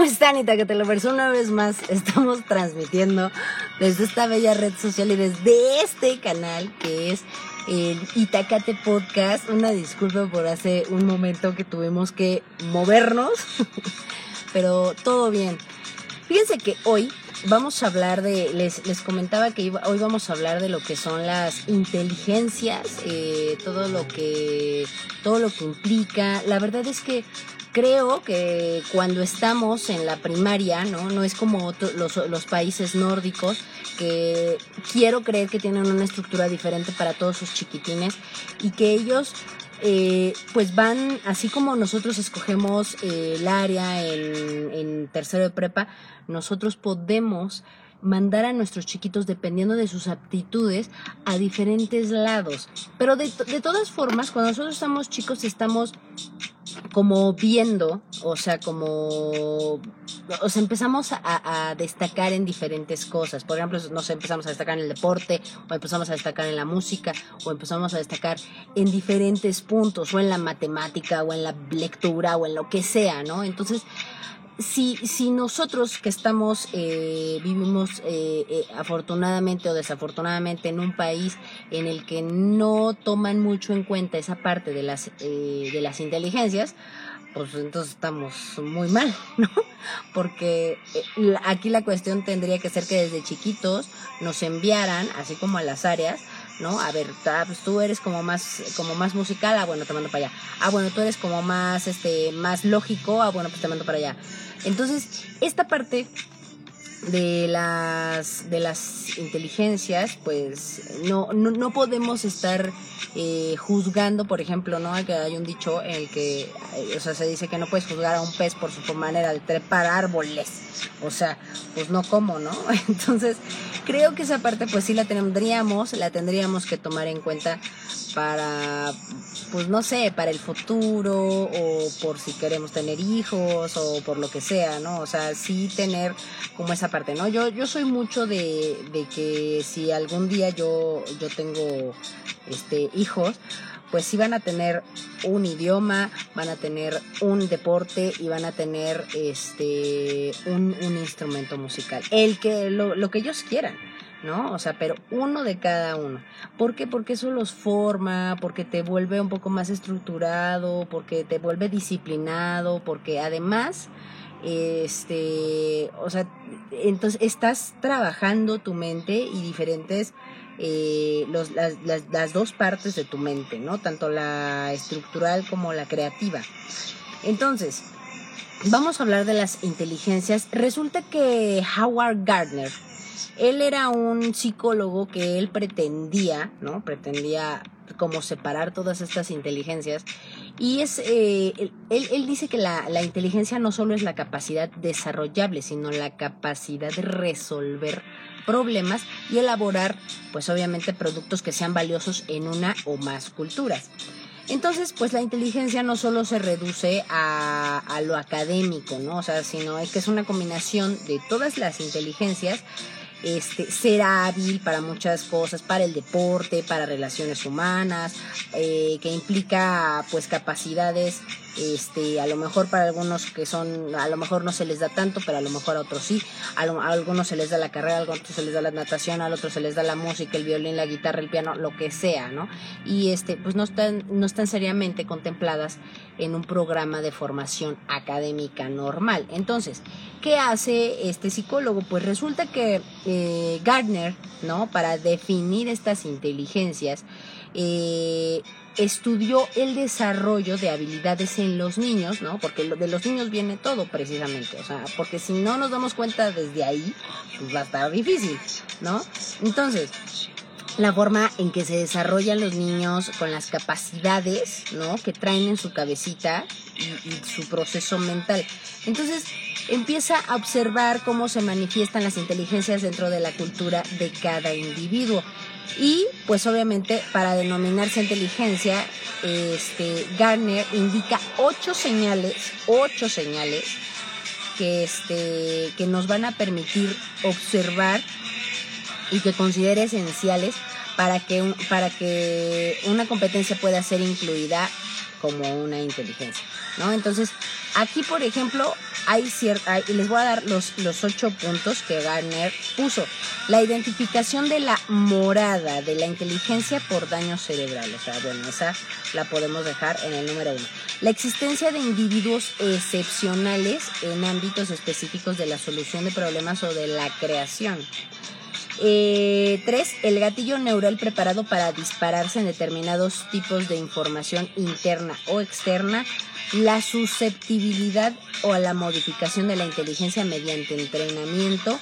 ¿Cómo están, Itacatelovers? Una vez más estamos transmitiendo desde esta bella red social y desde este canal que es el Itacate Podcast. Una disculpa por hace un momento que tuvimos que movernos, pero todo bien. Fíjense que hoy vamos a hablar de, les, les comentaba que hoy vamos a hablar de lo que son las inteligencias, eh, todo lo que, todo lo que implica. La verdad es que creo que cuando estamos en la primaria, ¿no? No es como los, los países nórdicos, que quiero creer que tienen una estructura diferente para todos sus chiquitines y que ellos eh, pues van, así como nosotros escogemos eh, el área en, en tercero de prepa, nosotros podemos mandar a nuestros chiquitos, dependiendo de sus aptitudes, a diferentes lados. Pero de, de todas formas, cuando nosotros estamos chicos, estamos como viendo, o sea, como, o sea, empezamos a, destacar en diferentes cosas. Por ejemplo, nos empezamos a destacar en el deporte, o empezamos a destacar en la música, o empezamos a destacar en diferentes puntos, o en la matemática, o en la lectura, o en lo que sea, ¿no? Entonces, si, si nosotros que estamos, eh, vivimos eh, eh, afortunadamente o desafortunadamente en un país en el que no toman mucho en cuenta esa parte de las, de las inteligencias, pues entonces estamos muy mal, ¿no? Porque aquí la cuestión tendría que ser que desde chiquitos nos enviaran, así como a las áreas, ¿no? A ver, pues tú eres como más, como más musical, ah, bueno, te mando para allá. Ah, bueno, tú eres como más, este, más lógico, ah, bueno, pues te mando para allá. Entonces, esta parte de las de las inteligencias pues no no, no podemos estar eh, juzgando por ejemplo no que hay un dicho en el que eh, o sea se dice que no puedes juzgar a un pez por su manera de trepar árboles. O sea pues no como no entonces creo que esa parte pues sí la tendríamos la tendríamos que tomar en cuenta para, pues no sé, para el futuro o por si queremos tener hijos o por lo que sea, ¿no? O sea, sí tener como esa parte, ¿no? Yo, yo soy mucho de, de que si algún día yo, yo tengo este, hijos, pues sí van a tener un idioma, van a tener un deporte y van a tener este un, un instrumento musical. El que lo, lo que ellos quieran. ¿No? O sea, pero uno de cada uno. ¿Por qué? Porque eso los forma, porque te vuelve un poco más estructurado, porque te vuelve disciplinado, porque además, este, o sea, entonces estás trabajando tu mente y diferentes, eh, los, las, dos partes de tu mente, ¿no? Tanto la estructural como la creativa. Entonces, vamos a hablar de las inteligencias. Resulta que Howard Gardner, él era un psicólogo que él pretendía, ¿no? Pretendía como separar todas estas inteligencias. Y es, eh, él, dice que la, la, inteligencia no solo es la capacidad desarrollable, sino la capacidad de resolver problemas y elaborar, pues obviamente, productos que sean valiosos en una o más culturas. Entonces, pues la inteligencia no solo se reduce a, a lo académico, ¿no? O sea, sino que es una combinación de todas las inteligencias este, ser hábil para muchas cosas, para el deporte, para relaciones humanas, eh, que implica pues capacidades este, a lo mejor para algunos que son, a lo mejor no se les da tanto, pero a lo mejor a otros sí, a, algunos se les da la carrera, a otros se les da la natación, a otros se les da la música, el violín, la guitarra, el piano, lo que sea, ¿no? Y este, pues no están, no están seriamente contempladas en un programa de formación académica normal. Entonces, ¿qué hace este psicólogo? Pues resulta que eh, Gardner, ¿no? Para definir estas inteligencias, eh, estudió el desarrollo de habilidades en los niños, ¿no? Porque de los niños viene todo precisamente, o sea, porque si no nos damos cuenta desde ahí, pues va a estar difícil, ¿no? Entonces, la forma en que se desarrollan los niños con las capacidades, ¿no? Que traen en su cabecita y, y su proceso mental. Entonces, empieza a observar cómo se manifiestan las inteligencias dentro de la cultura de cada individuo. Y pues obviamente para denominarse inteligencia, este, Garner indica ocho señales, ocho señales que, este, que nos van a permitir observar y que considere esenciales para que, para que una competencia pueda ser incluida como una inteligencia, ¿no? Entonces, Aquí, por ejemplo, hay cierta, les voy a dar los, los ocho puntos que Garner puso. La identificación de la morada de la inteligencia por daño cerebral. O sea, bueno, esa la podemos dejar en el número uno. La existencia de individuos excepcionales en ámbitos específicos de la solución de problemas o de la creación. Eh, tres, el gatillo neural preparado para dispararse en determinados tipos de información interna o externa la susceptibilidad o la modificación de la inteligencia mediante entrenamiento.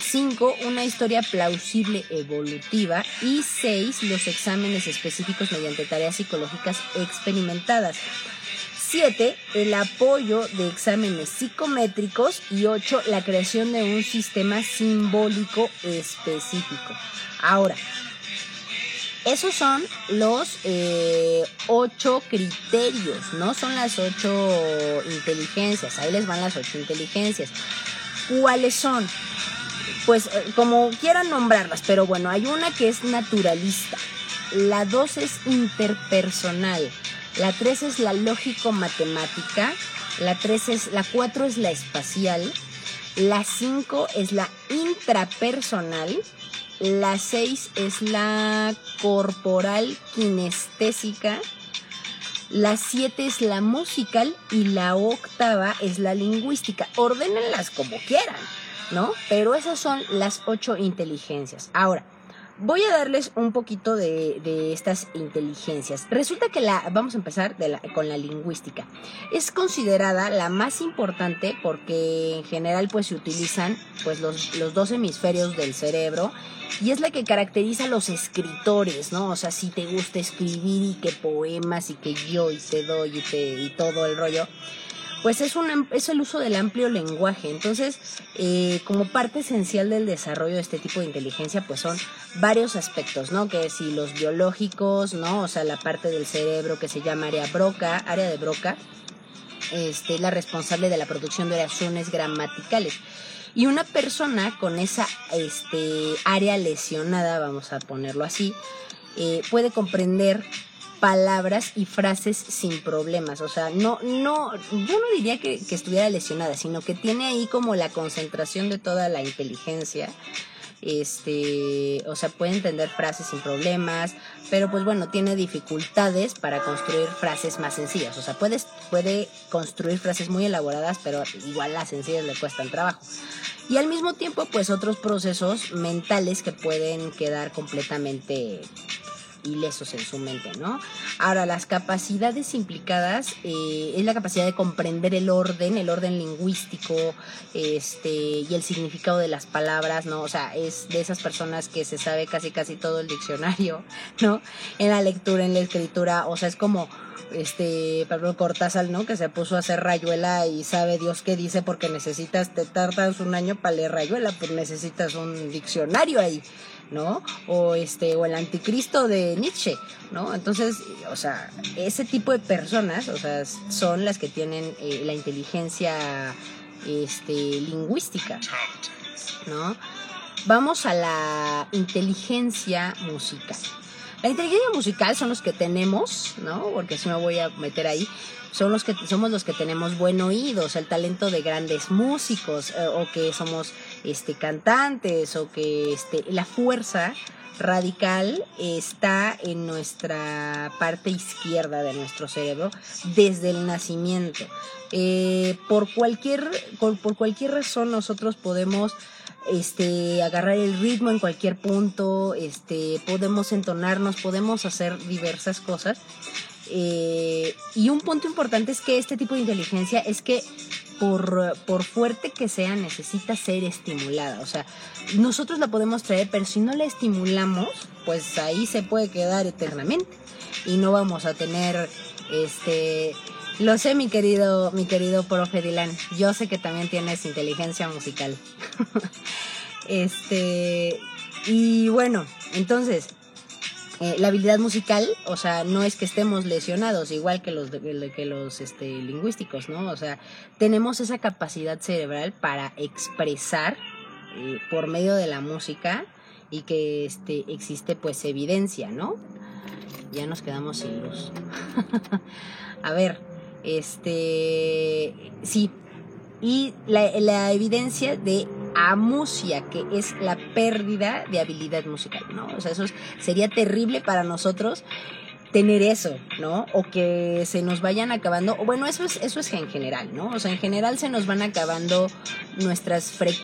5. Una historia plausible evolutiva. Y 6. Los exámenes específicos mediante tareas psicológicas experimentadas. 7. El apoyo de exámenes psicométricos. Y 8. La creación de un sistema simbólico específico. Ahora, esos son los eh, ocho criterios, ¿no? Son las ocho inteligencias. Ahí les van las ocho inteligencias. ¿Cuáles son? Pues eh, como quieran nombrarlas, pero bueno, hay una que es naturalista. La dos es interpersonal. La tres es la lógico-matemática. La tres es, la cuatro es la espacial. La cinco es la intrapersonal. La 6 es la corporal kinestésica. La 7 es la musical y la octava es la lingüística. Ordénenlas como quieran, ¿no? Pero esas son las ocho inteligencias. Ahora, voy a darles un poquito de, estas inteligencias. Resulta que la, vamos a empezar con la lingüística. Es considerada la más importante porque en general pues se utilizan pues los, los dos hemisferios del cerebro y es la que caracteriza a los escritores, ¿no? O sea, si te gusta escribir y que poemas y que yo y te doy y, te, y todo el rollo, pues es, un, es el uso del amplio lenguaje. Entonces, eh, como parte esencial del desarrollo de este tipo de inteligencia, pues son varios aspectos, ¿no? Que si los biológicos, ¿no? O sea, la parte del cerebro que se llama área Broca, área de Broca, este, la responsable de la producción de oraciones gramaticales. Y una persona con esa este, área lesionada, vamos a ponerlo así, eh, puede comprender palabras y frases sin problemas. O sea, no, no, yo no diría que, estuviera lesionada, sino que tiene ahí como la concentración de toda la inteligencia este, o sea, puede entender frases sin problemas, pero pues bueno, tiene dificultades para construir frases más sencillas, o sea, puede, puede construir frases muy elaboradas, pero igual las sencillas le cuestan trabajo. Y al mismo tiempo, pues otros procesos mentales que pueden quedar completamente ilesos en su mente, ¿no? Ahora, las capacidades implicadas eh, es la capacidad de comprender el orden, el orden lingüístico, este, y el significado de las palabras, ¿no? O sea, es de esas personas que se sabe casi casi todo el diccionario, ¿no? En la lectura, en la escritura, o sea, es como este Pablo Cortázar, ¿no? Que se puso a hacer rayuela y sabe Dios qué dice porque necesitas, te tardas un año para leer rayuela, pues necesitas un diccionario ahí, ¿no? O este, o el anticristo de Nietzsche, ¿no? Entonces, o sea, ese tipo de personas, o sea, son las que tienen eh, la inteligencia este, lingüística, ¿no? Vamos a la inteligencia musical. La inteligencia musical son los que tenemos, ¿no? Porque si me voy a meter ahí, son los que somos los que tenemos buen oído, o sea, el talento de grandes músicos, eh, o que somos este cantantes, o que este la fuerza radical está en nuestra parte izquierda de nuestro cerebro desde el nacimiento. Eh, por cualquier por cualquier razón nosotros podemos este, agarrar el ritmo en cualquier punto, este, podemos entonarnos, podemos hacer diversas cosas. Eh, y un punto importante es que este tipo de inteligencia es que por, por, fuerte que sea, necesita ser estimulada. O sea, nosotros la podemos traer, pero si no la estimulamos, pues ahí se puede quedar eternamente. Y no vamos a tener este lo sé, mi querido, mi querido profe Dylan. Yo sé que también tienes inteligencia musical. este, y bueno, entonces, eh, la habilidad musical, o sea, no es que estemos lesionados, igual que los, que los este, lingüísticos, ¿no? O sea, tenemos esa capacidad cerebral para expresar eh, por medio de la música y que este, existe pues evidencia, ¿no? Ya nos quedamos sin luz. A ver, Este, sí. Y la, la evidencia de amusia, que es la pérdida de habilidad musical, ¿no? O sea, eso sería terrible para nosotros tener eso, ¿no? O que se nos vayan acabando, o bueno, eso es, eso es en general, ¿no? O sea, en general se nos van acabando nuestras frecuencias